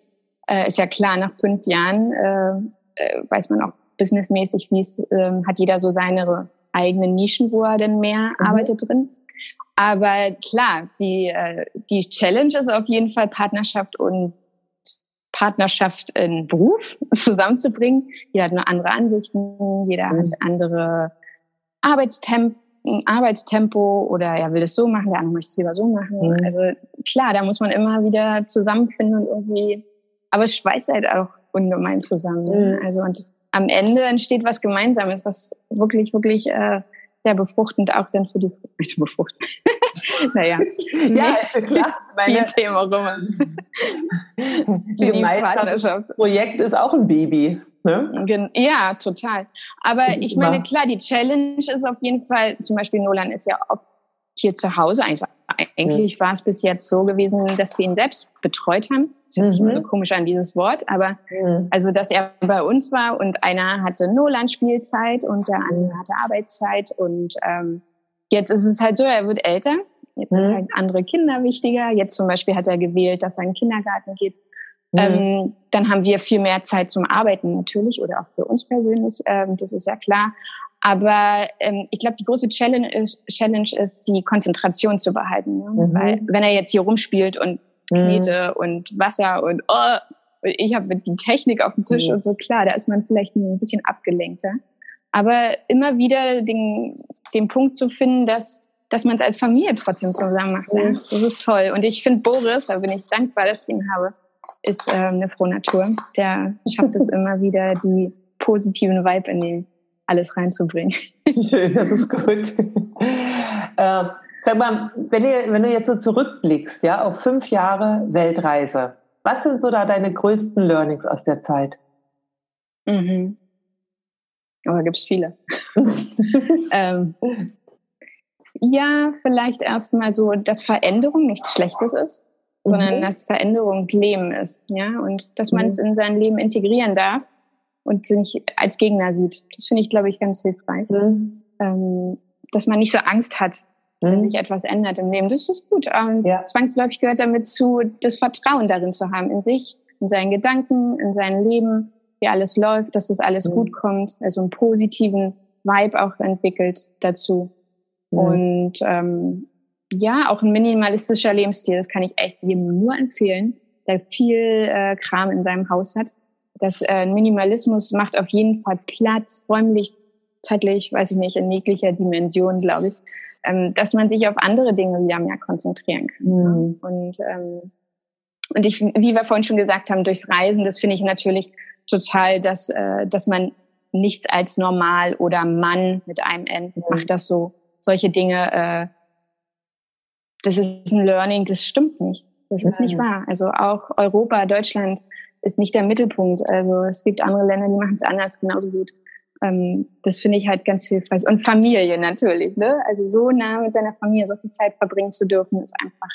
mhm. äh, ist ja klar, nach fünf Jahren äh, äh, weiß man auch businessmäßig, wie es, äh, hat jeder so seine eigenen Nischen, wo er denn mehr mhm. arbeitet drin. Aber klar, die, äh, die Challenge ist auf jeden Fall Partnerschaft und Partnerschaft in Beruf *laughs* zusammenzubringen. Jeder hat nur andere Ansichten, jeder mhm. hat andere Arbeitstempo, Arbeitstempo oder er will es so machen, der andere möchte es lieber so machen. Mhm. Also klar, da muss man immer wieder zusammenfinden und irgendwie, aber es schweißt halt auch ungemein zusammen. Ne? Mhm. Also und am Ende entsteht was Gemeinsames, was wirklich, wirklich äh, sehr befruchtend auch dann für die also *laughs* befruchtend. *laughs* naja. ja, klar. Meine Thema rum. *laughs* für die Partnerschaft. Projekt ist auch ein Baby. Ne? Ja, total. Aber ich meine, klar, die Challenge ist auf jeden Fall, zum Beispiel Nolan ist ja oft hier zu Hause. Eigentlich, eigentlich war es bis jetzt so gewesen, dass wir ihn selbst betreut haben. Das hört sich mhm. so komisch an, dieses Wort. Aber mhm. also, dass er bei uns war und einer hatte Nolan-Spielzeit und der andere hatte Arbeitszeit. Und ähm, jetzt ist es halt so, er wird älter. Jetzt mhm. sind halt andere Kinder wichtiger. Jetzt zum Beispiel hat er gewählt, dass er in den Kindergarten geht. Mhm. Ähm, dann haben wir viel mehr Zeit zum Arbeiten natürlich oder auch für uns persönlich. Ähm, das ist ja klar. Aber ähm, ich glaube, die große Challenge ist, Challenge ist, die Konzentration zu behalten. Ne? Mhm. Weil wenn er jetzt hier rumspielt und Knete mhm. und Wasser und oh, ich habe die Technik auf dem Tisch mhm. und so, klar, da ist man vielleicht ein bisschen abgelenkter. Aber immer wieder den, den Punkt zu finden, dass, dass man es als Familie trotzdem zusammen macht. Ja? Mhm. Das ist toll. Und ich finde Boris, da bin ich dankbar, dass ich ihn habe, ist ähm, eine frohe Natur. Der schafft es *laughs* immer wieder, die positiven Vibe in den alles reinzubringen. *laughs* Schön, das ist gut. äh, sag mal, wenn, ihr, wenn du jetzt so zurückblickst, ja, auf fünf Jahre Weltreise, was sind so da deine größten Learnings aus der Zeit? Mhm. Aber oh, gibt es viele. *laughs* ähm, ja, vielleicht erstmal so, dass Veränderung nichts Schlechtes ist, sondern mhm. dass Veränderung Leben ist, ja, und dass man es mhm. in sein Leben integrieren darf und sie nicht als Gegner sieht. Das finde ich, glaube ich, ganz hilfreich. Mhm. Ähm, dass man nicht so Angst hat, wenn mhm. sich etwas ändert im Leben. Das ist gut. Ähm, ja. Zwangsläufig gehört damit zu, das Vertrauen darin zu haben, in sich, in seinen Gedanken, in sein Leben, wie alles läuft, dass das alles mhm. gut kommt. Also einen positiven Vibe auch entwickelt dazu. Mhm. Und ähm, ja, auch ein minimalistischer Lebensstil, das kann ich echt jedem nur empfehlen, der viel äh, Kram in seinem Haus hat das äh, Minimalismus macht auf jeden Fall Platz, räumlich, zeitlich, weiß ich nicht, in jeglicher Dimension, glaube ich, ähm, dass man sich auf andere Dinge wieder mehr konzentrieren kann. Mhm. Und, ähm, und ich, wie wir vorhin schon gesagt haben, durchs Reisen, das finde ich natürlich total, dass, äh, dass man nichts als normal oder Mann mit einem N mhm. macht das so. Solche Dinge, äh, das ist ein Learning, das stimmt nicht. Das ist nicht wahr. Also auch Europa, Deutschland, ist nicht der Mittelpunkt. Also es gibt andere Länder, die machen es anders genauso gut. Ähm, das finde ich halt ganz hilfreich. Und Familie natürlich. Ne? Also so nah mit seiner Familie so viel Zeit verbringen zu dürfen, ist einfach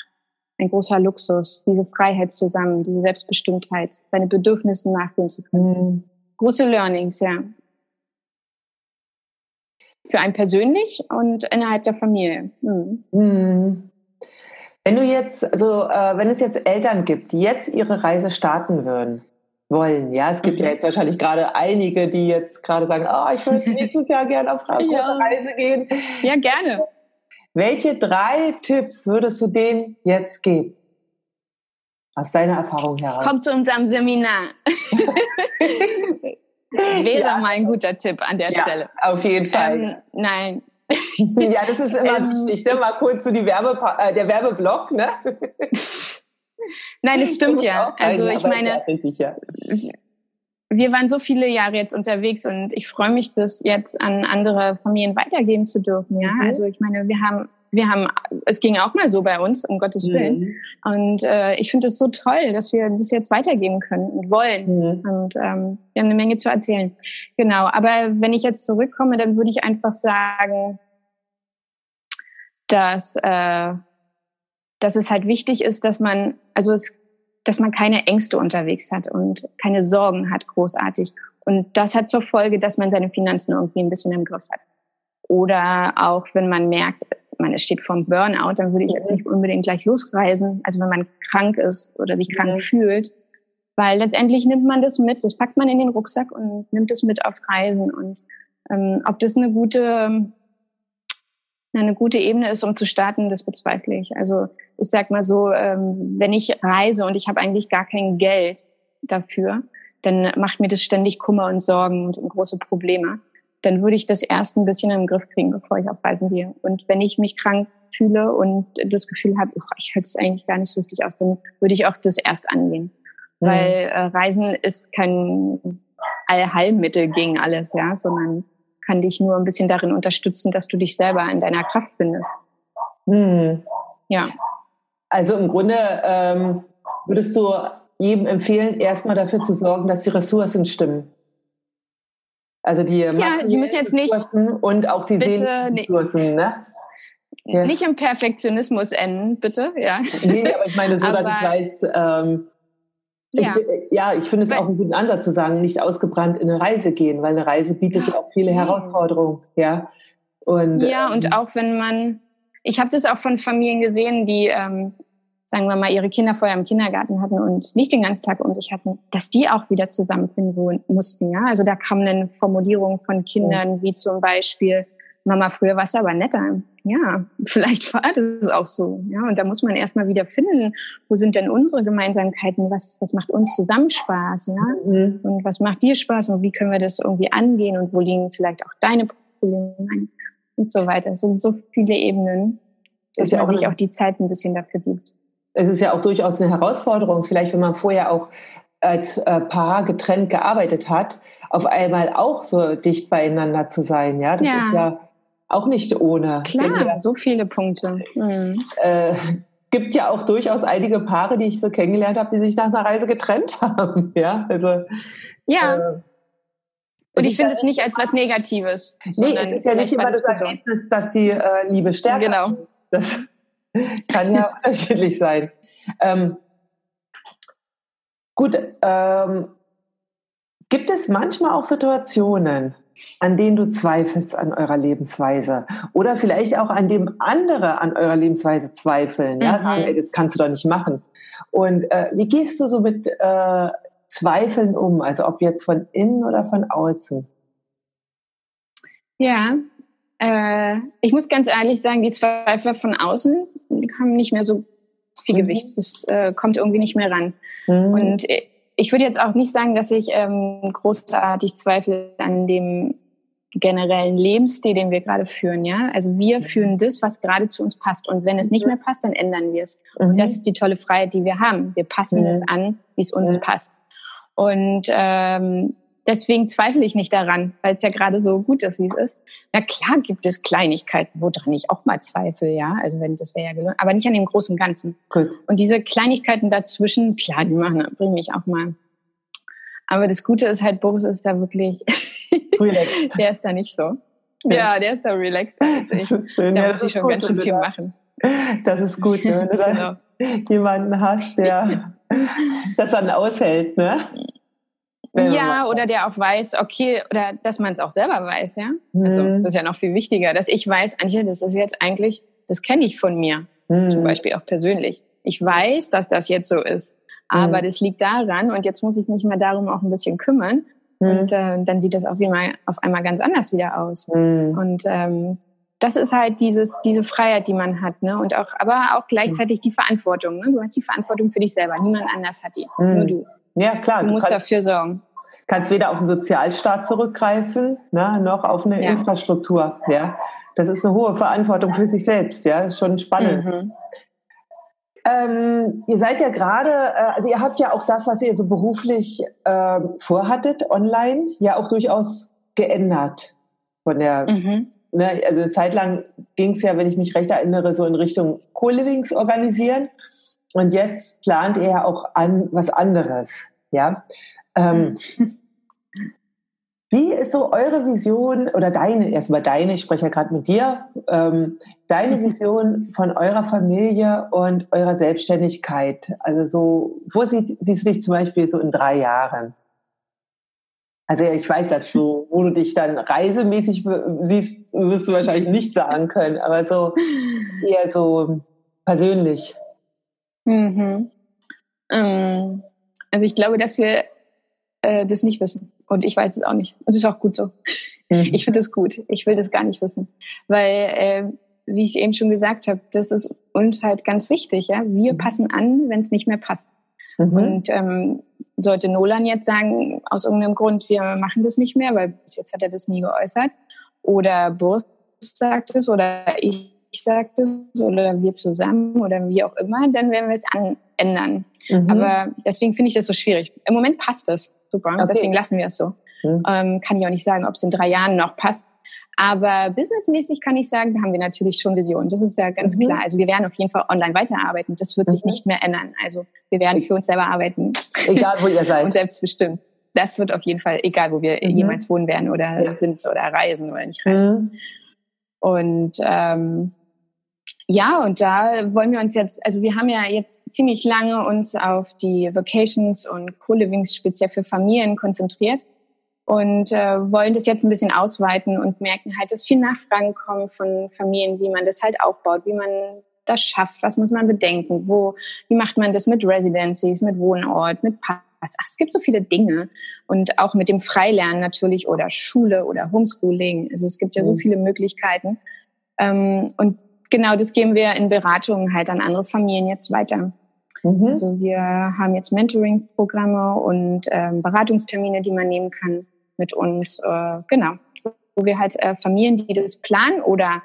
ein großer Luxus. Diese Freiheit zusammen, diese Selbstbestimmtheit, seine Bedürfnisse nachgehen zu können. Mhm. Große Learnings, ja. Für einen persönlich und innerhalb der Familie. Mhm. Mhm. Wenn du jetzt, also äh, wenn es jetzt Eltern gibt, die jetzt ihre Reise starten würden, wollen, ja, es gibt mhm. ja jetzt wahrscheinlich gerade einige, die jetzt gerade sagen, oh, ich würde *laughs* nächstes Jahr gerne auf eine ja. Reise gehen. Ja, gerne. Welche drei Tipps würdest du denen jetzt geben? Aus deiner Erfahrung heraus. Kommt zu unserem Seminar. *laughs* Wäre ja. mal ein guter Tipp an der ja, Stelle. Auf jeden Fall. Ähm, nein, *laughs* ja, das ist immer ähm, wichtig. Ne? Mal kurz so die Werbe, äh, der Werbeblock. Ne? Nein, es stimmt *laughs* ja. Also ich meine, wir waren so viele Jahre jetzt unterwegs und ich freue mich, das jetzt an andere Familien weitergeben zu dürfen. Ja, mhm. also ich meine, wir haben wir haben, es ging auch mal so bei uns, um Gottes Willen. Mhm. Und äh, ich finde es so toll, dass wir das jetzt weitergeben können und wollen. Mhm. Und ähm, wir haben eine Menge zu erzählen. Genau. Aber wenn ich jetzt zurückkomme, dann würde ich einfach sagen, dass, äh, dass es halt wichtig ist, dass man, also es, dass man keine Ängste unterwegs hat und keine Sorgen hat, großartig. Und das hat zur Folge, dass man seine Finanzen irgendwie ein bisschen im Griff hat. Oder auch wenn man merkt, man steht vor einem Burnout, dann würde ich jetzt mhm. nicht unbedingt gleich losreisen. Also wenn man krank ist oder sich krank mhm. fühlt, weil letztendlich nimmt man das mit, das packt man in den Rucksack und nimmt es mit auf Reisen. Und ähm, ob das eine gute eine gute Ebene ist, um zu starten, das bezweifle ich. Also ich sag mal so, ähm, wenn ich reise und ich habe eigentlich gar kein Geld dafür, dann macht mir das ständig Kummer und Sorgen und große Probleme dann würde ich das erst ein bisschen im Griff kriegen, bevor ich auf Reisen gehe. Und wenn ich mich krank fühle und das Gefühl habe, oh, ich halte es eigentlich gar nicht so richtig aus, dann würde ich auch das erst angehen. Mhm. Weil äh, Reisen ist kein Allheilmittel gegen alles, ja, sondern kann dich nur ein bisschen darin unterstützen, dass du dich selber in deiner Kraft findest. Mhm. Ja. Also im Grunde ähm, würdest du jedem empfehlen, erstmal dafür zu sorgen, dass die Ressourcen stimmen. Also die ja, die müssen jetzt nicht und auch die Seelenressourcen, ne? Ja. Nicht im Perfektionismus enden, bitte, ja. Nee, aber ich meine so, *laughs* dass ich weiß, ähm, ja. Ich, ja, ich finde es auch einen guten Ansatz zu sagen, nicht ausgebrannt in eine Reise gehen, weil eine Reise bietet ja auch viele Herausforderungen, ja. Und, ja, ähm, und auch wenn man, ich habe das auch von Familien gesehen, die ähm, sagen wir mal, ihre Kinder vorher im Kindergarten hatten und nicht den ganzen Tag um sich hatten, dass die auch wieder zusammenfinden mussten. Ja? Also da kamen dann Formulierungen von Kindern, ja. wie zum Beispiel, Mama, früher warst du aber netter. Ja, *laughs* vielleicht war das auch so. Ja, und da muss man erstmal wieder finden, wo sind denn unsere Gemeinsamkeiten? Was, was macht uns zusammen Spaß? Ja? Mhm. Und was macht dir Spaß? Und wie können wir das irgendwie angehen? Und wo liegen vielleicht auch deine Probleme? Und so weiter. Es sind so viele Ebenen, dass man sich auch die Zeit ein bisschen dafür gibt es ist ja auch durchaus eine Herausforderung, vielleicht wenn man vorher auch als äh, Paar getrennt gearbeitet hat, auf einmal auch so dicht beieinander zu sein. Ja, das ja. ist ja auch nicht ohne. Klar, denke, so viele Punkte. Mhm. Äh, gibt ja auch durchaus einige Paare, die ich so kennengelernt habe, die sich nach einer Reise getrennt *laughs* haben. Ja, also ja. Äh, und ich finde es nicht als was Negatives. Nee, es ist ja nicht immer das Ergebnis, dass die äh, Liebe stärkt. Genau. Das, Kann ja *laughs* unterschiedlich sein. Ähm, gut, ähm, gibt es manchmal auch Situationen, an denen du zweifelst an eurer Lebensweise oder vielleicht auch an dem andere an eurer Lebensweise zweifeln? Ja, mhm. sagen, ey, das kannst du doch nicht machen. Und äh, wie gehst du so mit äh, Zweifeln um? Also ob jetzt von innen oder von außen? Ja, äh, ich muss ganz ehrlich sagen, die Zweifel von außen die haben nicht mehr so viel mhm. Gewicht. Das äh, kommt irgendwie nicht mehr ran. Mhm. Und ich würde jetzt auch nicht sagen, dass ich ähm, großartig zweifle an dem generellen Lebensstil, den wir gerade führen, ja. Also wir mhm. führen das, was gerade zu uns passt. Und wenn es nicht mhm. mehr passt, dann ändern wir es. Und das mhm. ist die tolle Freiheit, die wir haben. Wir passen es an, wie es uns passt. Und ähm, deswegen zweifle ich nicht daran, weil es ja gerade so gut ist, wie es ist. Na klar gibt es Kleinigkeiten, woran ich auch mal zweifle, ja. Also wenn das wäre ja gelungen, aber nicht an dem großen Ganzen. Cool. Und diese Kleinigkeiten dazwischen, klar, die machen, bringen mich auch mal. Aber das Gute ist halt, Boris ist da wirklich, *laughs* der ist da nicht so. Ja, der ist da relaxed als *laughs* ich. Das ist schön. Da ja, muss ich schon ganz schön viel machen. Das ist gut, ne? wenn du *laughs* genau. jemanden hast, der das dann aushält, ne? Ja, oder der auch weiß, okay, oder dass man es auch selber weiß, ja. Mhm. Also das ist ja noch viel wichtiger, dass ich weiß, Antje, das ist jetzt eigentlich, das kenne ich von mir, mhm. zum Beispiel auch persönlich. Ich weiß, dass das jetzt so ist, aber mhm. das liegt daran und jetzt muss ich mich mal darum auch ein bisschen kümmern. Mhm. Und äh, dann sieht das auf einmal, auf einmal ganz anders wieder aus. Mhm. Und ähm, das ist halt dieses, diese Freiheit, die man hat, ne? Und auch, aber auch gleichzeitig die Verantwortung. Ne? Du hast die Verantwortung für dich selber. Niemand anders hat die. Nur du. Ja, klar. Du, du musst kannst, dafür sorgen. Kannst weder auf den Sozialstaat zurückgreifen, ne, noch auf eine ja. Infrastruktur. Ja, das ist eine hohe Verantwortung für sich selbst. Ja, das ist schon spannend. Mhm. Ähm, ihr seid ja gerade, äh, also ihr habt ja auch das, was ihr so beruflich äh, vorhattet, online, ja auch durchaus geändert von der. Mhm. Ne, also eine Zeit lang ging es ja, wenn ich mich recht erinnere, so in Richtung Co-Livings organisieren. Und jetzt plant ihr ja auch an was anderes. Ja. Ähm, hm. *laughs* wie ist so eure Vision oder deine, erstmal deine, ich spreche ja gerade mit dir, ähm, deine *laughs* Vision von eurer Familie und eurer Selbstständigkeit? Also so, wo sie, siehst du dich zum Beispiel so in drei Jahren? Also ich weiß, dass du, wo du dich dann reisemäßig siehst, wirst du wahrscheinlich nicht sagen können, aber so *laughs* eher so persönlich. Mhm. Ähm, also ich glaube, dass wir äh, das nicht wissen. Und ich weiß es auch nicht. Und es ist auch gut so. Mhm. Ich finde es gut. Ich will das gar nicht wissen. Weil, äh, wie ich eben schon gesagt habe, das ist uns halt ganz wichtig. Ja? Wir mhm. passen an, wenn es nicht mehr passt. Mhm. Und ähm, sollte Nolan jetzt sagen, aus irgendeinem Grund, wir machen das nicht mehr, weil bis jetzt hat er das nie geäußert, oder Burst sagt es, oder ich sage es, oder wir zusammen, oder wie auch immer, dann werden wir es ändern. Mhm. Aber deswegen finde ich das so schwierig. Im Moment passt es super, okay. deswegen lassen wir es so. Mhm. Ähm, kann ich auch nicht sagen, ob es in drei Jahren noch passt. Aber businessmäßig kann ich sagen, da haben wir natürlich schon Visionen. Das ist ja ganz mhm. klar. Also wir werden auf jeden Fall online weiterarbeiten. Das wird mhm. sich nicht mehr ändern. Also wir werden für uns selber arbeiten. Egal, wo ihr seid. *laughs* Und selbstbestimmt. Das wird auf jeden Fall, egal wo wir mhm. jemals wohnen werden oder ja. sind oder reisen oder nicht reisen. Mhm. Und ähm, ja, und da wollen wir uns jetzt, also wir haben ja jetzt ziemlich lange uns auf die Vacations und Co-Livings speziell für Familien konzentriert und äh, wollen das jetzt ein bisschen ausweiten und merken halt, dass viel Nachfragen kommen von Familien, wie man das halt aufbaut, wie man das schafft, was muss man bedenken, wo, wie macht man das mit Residencies, mit Wohnort, mit Pass. Ach, es gibt so viele Dinge und auch mit dem Freilernen natürlich oder Schule oder Homeschooling. Also es gibt ja so mhm. viele Möglichkeiten. Ähm, und genau das geben wir in Beratungen halt an andere Familien jetzt weiter. Mhm. Also wir haben jetzt Mentoring-Programme und ähm, Beratungstermine, die man nehmen kann mit uns, äh, genau, wo wir halt äh, Familien, die das planen oder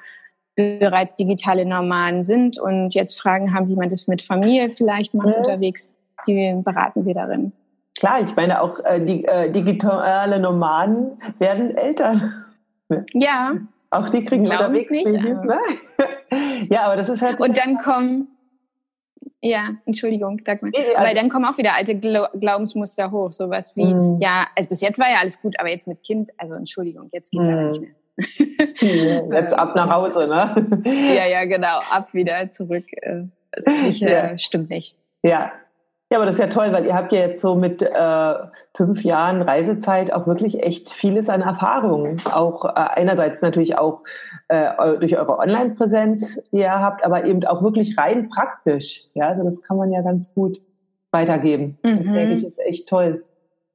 bereits digitale Nomaden sind und jetzt Fragen haben, wie man das mit Familie vielleicht macht mhm. unterwegs, die beraten wir darin. Klar, ich meine auch äh, die äh, digitale Nomaden werden Eltern. Ja. Auch die kriegen unterwegs nicht. Babys, ne? *laughs* ja, aber das ist halt. Und dann kommen ja, Entschuldigung, Dagmar. Nee, also, Weil dann kommen auch wieder alte Glaubensmuster hoch, sowas wie, mm. ja, also bis jetzt war ja alles gut, aber jetzt mit Kind, also Entschuldigung, jetzt geht's mm. aber nicht mehr. *laughs* jetzt ab nach Hause, ne? ja, ja, genau, ab wieder zurück. Äh, das *laughs* nicht, ja. äh, stimmt nicht. Ja, ja, aber das ist ja toll, weil ihr habt ja jetzt so mit äh, fünf Jahren Reisezeit auch wirklich echt vieles an Erfahrungen. Auch äh, einerseits natürlich auch äh, durch eure Online-Präsenz, die ihr habt, aber eben auch wirklich rein praktisch. Ja, also das kann man ja ganz gut weitergeben. Mhm. Das denke ich ist echt toll.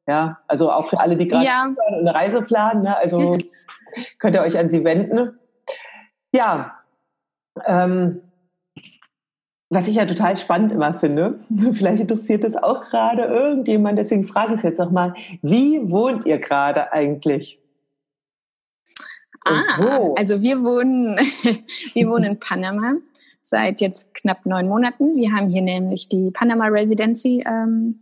Ja, also auch für alle, die gerade ja. eine Reise planen. Ne? Also *laughs* könnt ihr euch an sie wenden. Ja, ähm, was ich ja total spannend immer finde, *laughs* vielleicht interessiert es auch gerade irgendjemand, deswegen frage ich es jetzt nochmal, wie wohnt ihr gerade eigentlich? Ah, also wir wohnen, *laughs* wir wohnen in Panama seit jetzt knapp neun Monaten. Wir haben hier nämlich die Panama Residency ähm,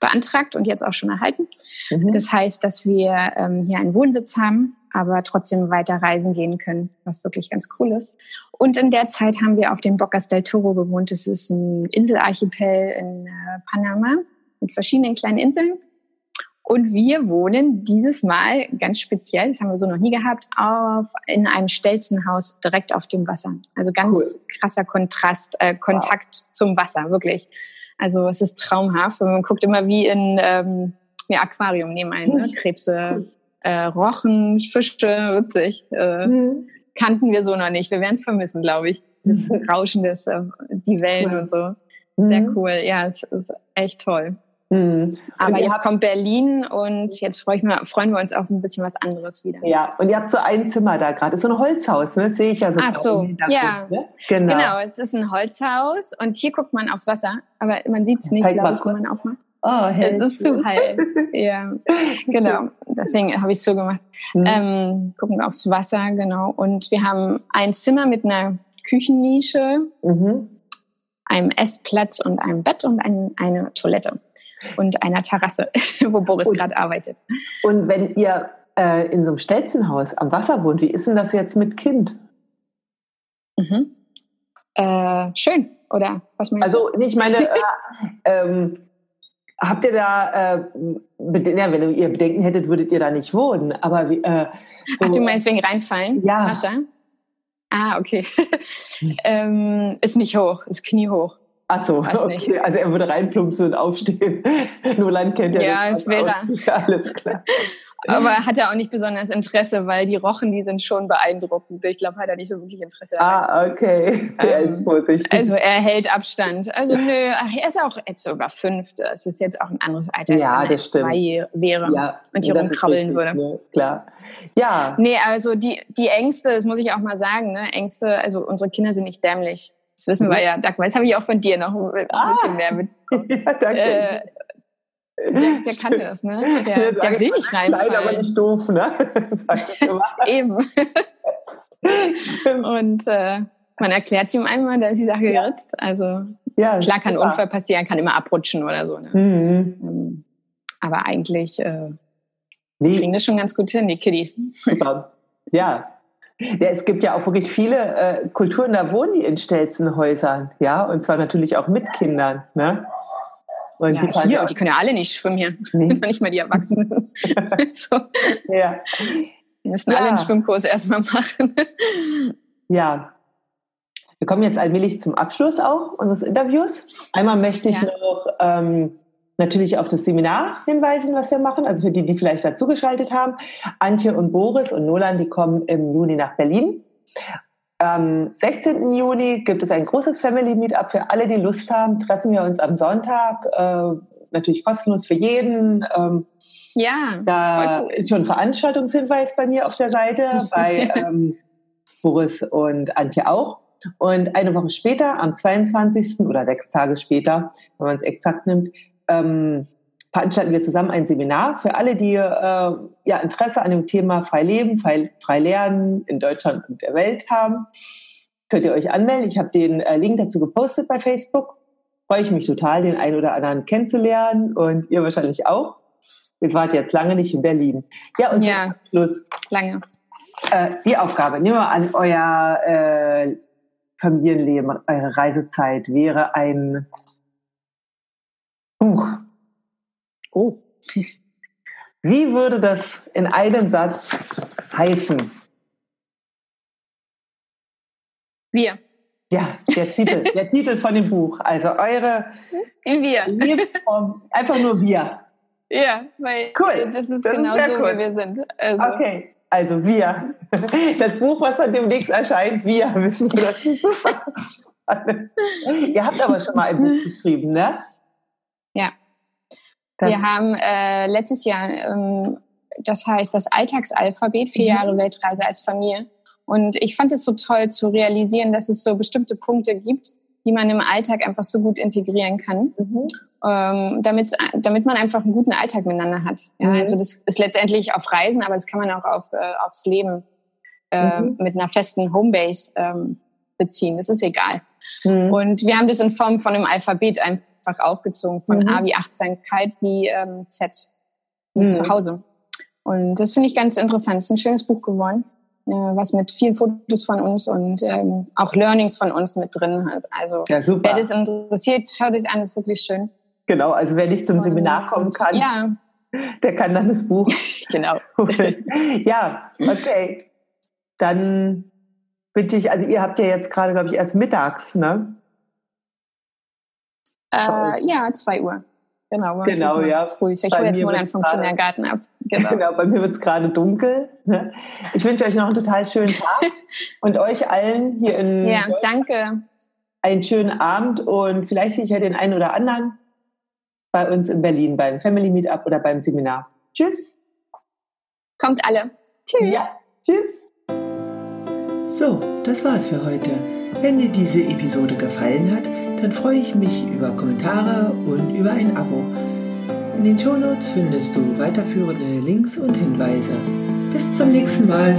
beantragt und jetzt auch schon erhalten. Mhm. Das heißt, dass wir ähm, hier einen Wohnsitz haben aber trotzdem weiter reisen gehen können, was wirklich ganz cool ist. Und in der Zeit haben wir auf den Bocas del Toro gewohnt. Das ist ein Inselarchipel in äh, Panama mit verschiedenen kleinen Inseln. Und wir wohnen dieses Mal ganz speziell, das haben wir so noch nie gehabt, auf, in einem Stelzenhaus direkt auf dem Wasser. Also ganz cool. krasser Kontrast, äh, Kontakt wow. zum Wasser, wirklich. Also es ist traumhaft. Man guckt immer wie in ähm, ja, Aquarium neben einem, ne? *laughs* Krebse, äh, Rochen, Fische, witzig. Äh, mhm. Kannten wir so noch nicht. Wir werden es vermissen, glaube ich. Das mhm. Rauschen des, äh, die Wellen und so. Sehr mhm. cool. Ja, es ist echt toll. Mhm. Aber jetzt kommt Berlin und jetzt freu ich mal, freuen wir uns auf ein bisschen was anderes wieder. Ja, und ihr habt so ein Zimmer da gerade. ist so ein Holzhaus, ne? Das sehe ich ja so. Ach so, ja. Ne? Genau. genau, es ist ein Holzhaus und hier guckt man aufs Wasser, aber man sieht es nicht, glaube ich, wenn man aufmacht. Oh, es ist zu hell. *laughs* ja, genau. Deswegen habe ich es so gemacht. Mhm. Ähm, gucken aufs Wasser, genau. Und wir haben ein Zimmer mit einer Küchennische, mhm. einem Essplatz und einem Bett und ein, eine Toilette und einer Terrasse, *laughs* wo Boris gerade arbeitet. Und wenn ihr äh, in so einem Stelzenhaus am Wasser wohnt, wie ist denn das jetzt mit Kind? Mhm. Äh, schön, oder was meinst also, du? Also, ich meine, *laughs* äh, ähm, Habt ihr da, äh, ja, wenn ihr Bedenken hättet, würdet ihr da nicht wohnen. Aber wie, äh, so, Ach, du meinst wegen reinfallen? Ja. Wasser? Ah, okay. *laughs* ähm, ist nicht hoch, ist kniehoch. Ach so, okay. also er würde reinplumpsen und aufstehen. *laughs* Nolan kennt ja Ja, es wäre. Ja, *laughs* alles klar. Aber hat er auch nicht besonders Interesse, weil die Rochen, die sind schon beeindruckend. Ich glaube, hat er nicht so wirklich Interesse daran. Ah, okay. *laughs* Ähm. Also er hält Abstand. Also nö, er ist auch jetzt sogar fünf. Das ist jetzt auch ein anderes Alter, ja, als wenn er zwei wäre ja, und hier rumkrabbeln würde. Ja, klar. Ja. Nee, also die, die Ängste, das muss ich auch mal sagen, ne? Ängste, also unsere Kinder sind nicht dämlich. Das wissen mhm. wir ja. Dagmar, das habe ich auch von dir noch ein ah. bisschen mehr mitbekommen. *laughs* Ja, danke. Äh, der, der kann das, ne? Der, der will nicht reinfallen. Klein, aber nicht doof, ne? *laughs* Eben. Und äh, man erklärt sie ihm einmal, da ist die Sache ja. geritzt. Also ja, klar kann ein Unfall passieren, kann immer abrutschen oder so. Ne? Mhm. Das, ähm, aber eigentlich äh, nee. kriegen das schon ganz gut hin, die Kiddies. Super. Ja. Ja, es gibt ja auch wirklich viele äh, Kulturen, da wohnen die in Stelzenhäusern, ja, und zwar natürlich auch mit Kindern. Ne? Und ja, die, hier, die können ja alle nicht schwimmen hier. *laughs* Nee. nicht mal die Erwachsenen. *laughs* *laughs* so. Ja. Wir müssen ja. alle einen Schwimmkurs erstmal machen. ja. Wir kommen jetzt allmählich zum Abschluss auch unseres Interviews. Einmal möchte ich noch ähm, natürlich auf das Seminar hinweisen, was wir machen. Also für die, die vielleicht dazugeschaltet haben. Antje und Boris und Nolan, die kommen im Juni nach Berlin. Am 16. Juni gibt es ein großes Family Meetup für alle, die Lust haben. Treffen wir uns am Sonntag, äh, natürlich kostenlos für jeden. Ähm, ja. Da ist schon ein Veranstaltungshinweis bei mir auf der Seite, *laughs* bei ähm, Boris und Antje auch. Und eine Woche später, am 22. oder sechs Tage später, wenn man es exakt nimmt, ähm, veranstalten wir zusammen ein Seminar für alle, die äh, ja, Interesse an dem Thema frei leben, frei, frei lernen in Deutschland und der Welt haben. Könnt ihr euch anmelden. Ich habe den äh, Link dazu gepostet bei Facebook. Freue ich mich total, den einen oder anderen kennenzulernen und ihr wahrscheinlich auch. Ihr wart jetzt lange nicht in Berlin. Ja, und ja, Schluss. Lange. Äh, die Aufgabe, nehmen wir an, euer äh, Familienleben, eure Reisezeit wäre ein Buch. Oh. *laughs* Wie würde das in einem Satz heißen? Wir. Ja, der Titel, *laughs* der Titel von dem Buch. Also eure Wir. Lebensform, einfach nur wir. Ja, weil cool. das ist das genau ist so, cool. wie wir sind. Also. Okay, also wir. *laughs* Das Buch, was dann demnächst erscheint, wir wissen, das ist super. Ihr habt aber schon mal ein Buch geschrieben, ne? Ja. Wir haben äh, letztes Jahr, ähm, das heißt das Alltagsalphabet, vier mhm. Jahre Weltreise als Familie. Und ich fand es so toll zu realisieren, dass es so bestimmte Punkte gibt, die man im Alltag einfach so gut integrieren kann, mhm. ähm, damit, damit man einfach einen guten Alltag miteinander hat. Ja, mhm. Also das ist letztendlich auf Reisen, aber das kann man auch auf, äh, aufs Leben äh, mhm. mit einer festen Homebase ähm, beziehen. Das ist egal. Mhm. Und wir haben das in Form von einem Alphabet einfach einfach aufgezogen von mhm. A wie Achtsamkeit wie ähm, Z wie mhm. zu Hause. Und das finde ich ganz interessant. Es ist ein schönes Buch geworden, äh, was mit vielen Fotos von uns und ähm, auch Learnings von uns mit drin hat. Also ja, wer das interessiert, schaut es an, ist wirklich schön. Genau, also wer nicht zum und, Seminar kommen kann, ja. *laughs* der kann dann das Buch *laughs* genau. ja, okay. Dann bitte ich, also ihr habt ja jetzt gerade, glaube ich, erst mittags, ne? Äh, ja, zwei Uhr. Genau, genau ja. Früh. Ich hole jetzt Monat vom grade, Kindergarten ab. *laughs* Genau, genau bei mir wird es gerade dunkel. *laughs* Ich wünsche euch noch einen total schönen Tag *laughs* und euch allen hier in Ja, danke. Einen schönen Abend und vielleicht sehe ich ja den einen oder anderen bei uns in Berlin beim Family Meetup oder beim Seminar. Tschüss. Kommt alle. Tschüss. Ja, tschüss. So, das war's für heute. Wenn dir diese Episode gefallen hat, dann freue ich mich über Kommentare und über ein Abo. In den Shownotes findest du weiterführende Links und Hinweise. Bis zum nächsten Mal.